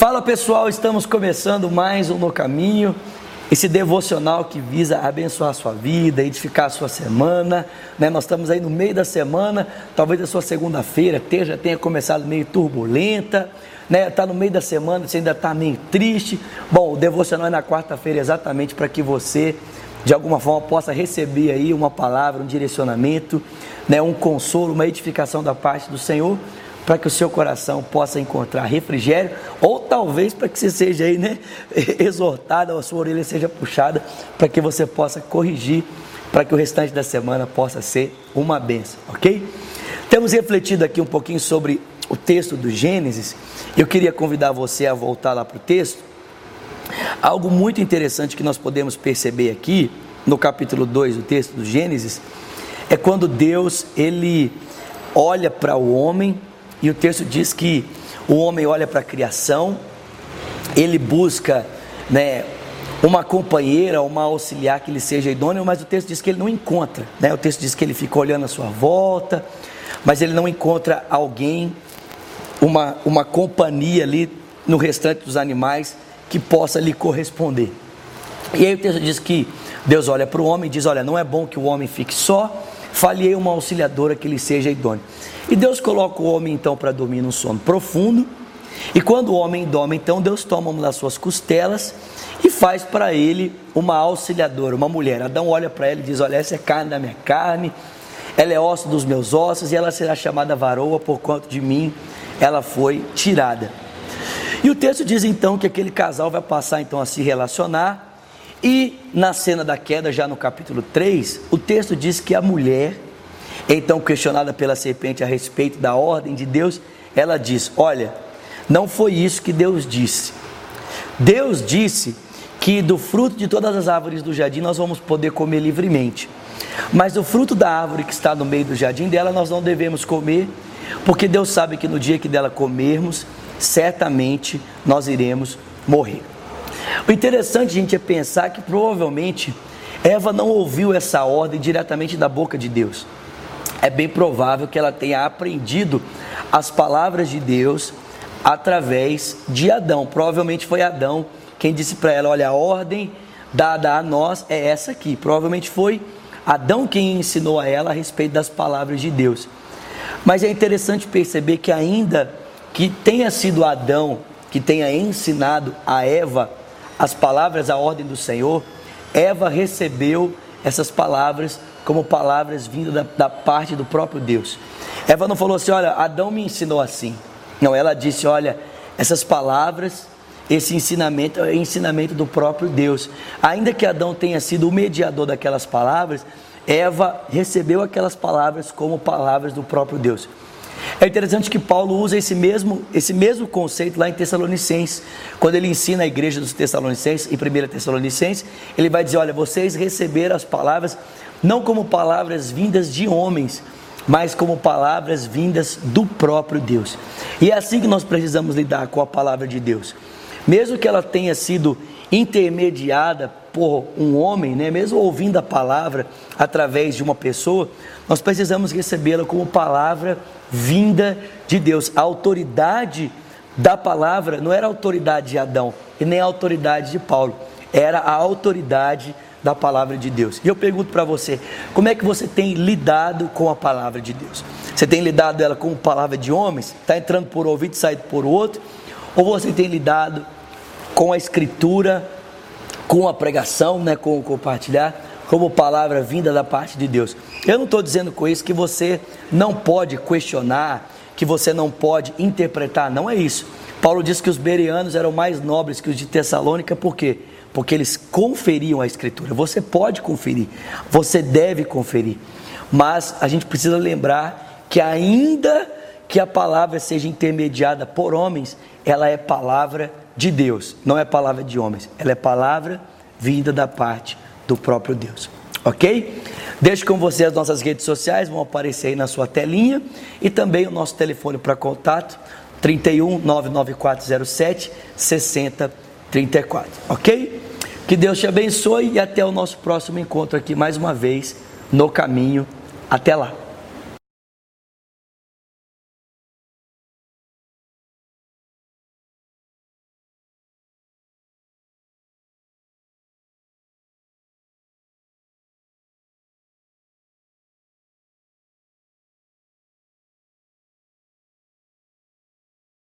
Fala pessoal, estamos começando mais um No Caminho, esse devocional que visa abençoar a sua vida, edificar a sua semana. Né? Nós estamos aí no meio da semana, talvez a sua segunda-feira já tenha começado meio turbulenta, né? Está no meio da semana, você ainda está meio triste. Bom, o devocional é na quarta-feira exatamente para que você de alguma forma possa receber aí uma palavra, um direcionamento, né, um consolo, uma edificação da parte do Senhor, para que o seu coração possa encontrar refrigério, ou talvez para que você seja aí, né, exortado, a sua orelha seja puxada, para que você possa corrigir, para que o restante da semana possa ser uma benção, ok? Temos refletido aqui um pouquinho sobre o texto do Gênesis. Eu queria convidar você a voltar lá para o texto Algo muito interessante que nós podemos perceber aqui, no capítulo 2 do texto do Gênesis, é quando Deus ele olha para o homem, e o texto diz que o homem olha para a criação, ele busca né, uma companheira, uma auxiliar que lhe seja idôneo, mas o texto diz que ele não encontra. Né? O texto diz que ele fica olhando à sua volta, mas ele não encontra alguém, uma, uma companhia ali no restante dos animais que possa lhe corresponder. E aí o texto diz que Deus olha para o homem e diz: Olha, não é bom que o homem fique só, falhei uma auxiliadora que lhe seja idônea. E Deus coloca o homem então para dormir num sono profundo. E quando o homem dorme, então Deus toma uma das suas costelas e faz para ele uma auxiliadora, uma mulher. Adão olha para ela e diz: Olha, essa é carne da minha carne, ela é osso dos meus ossos, e ela será chamada varoa, por quanto de mim ela foi tirada. E o texto diz então que aquele casal vai passar então a se relacionar. E na cena da queda, já no capítulo 3, o texto diz que a mulher, então questionada pela serpente a respeito da ordem de Deus, ela diz: Olha, não foi isso que Deus disse. Deus disse que do fruto de todas as árvores do jardim nós vamos poder comer livremente. Mas o fruto da árvore que está no meio do jardim dela nós não devemos comer, porque Deus sabe que no dia que dela comermos, certamente nós iremos morrer. O interessante, gente, é pensar que provavelmente Eva não ouviu essa ordem diretamente da boca de Deus. É bem provável que ela tenha aprendido as palavras de Deus através de Adão. Provavelmente foi Adão quem disse para ela: Olha, a ordem dada a nós é essa aqui. Provavelmente foi Adão quem ensinou a ela a respeito das palavras de Deus. Mas é interessante perceber que ainda que tenha sido Adão que tenha ensinado a Eva as palavras, a ordem do Senhor, Eva recebeu essas palavras como palavras vindas da, da, parte do próprio Deus. Eva não falou assim, olha, Adão me ensinou assim. Não, ela disse, olha, essas palavras, esse ensinamento é ensinamento do próprio Deus. Ainda que Adão tenha sido o mediador daquelas palavras, Eva recebeu aquelas palavras como palavras do próprio Deus. É interessante que Paulo usa esse mesmo, esse mesmo conceito lá em Tessalonicenses. Quando ele ensina a igreja dos Tessalonicenses, em 1 Tessalonicenses, ele vai dizer: Olha, vocês receberam as palavras não como palavras vindas de homens, mas como palavras vindas do próprio Deus. E é assim que nós precisamos lidar com a palavra de Deus. Mesmo que ela tenha sido intermediada por um homem, né, mesmo ouvindo a palavra através de uma pessoa, nós precisamos recebê-la como palavra vinda de Deus. A autoridade da palavra não era a autoridade de Adão e nem a autoridade de Paulo, era a autoridade da palavra de Deus. E eu pergunto para você, como é que você tem lidado com a palavra de Deus? Você tem lidado ela como palavra de homens? Está entrando por um ouvido e saindo por outro? Ou você tem lidado com a escritura, com a pregação, né, com o compartilhar? como palavra vinda da parte de Deus. Eu não estou dizendo com isso que você não pode questionar, que você não pode interpretar, não é isso. Paulo diz que os bereanos eram mais nobres que os de Tessalônica, por quê? Porque eles conferiam a Escritura. Você pode conferir, você deve conferir, mas a gente precisa lembrar que, ainda que a palavra seja intermediada por homens, ela é palavra de Deus, não é palavra de homens, ela é palavra vinda da parte do próprio Deus. Ok? Deixo com você as nossas redes sociais, vão aparecer aí na sua telinha e também o nosso telefone para contato 31 99407 6034. Ok? Que Deus te abençoe e até o nosso próximo encontro aqui mais uma vez no caminho. Até lá.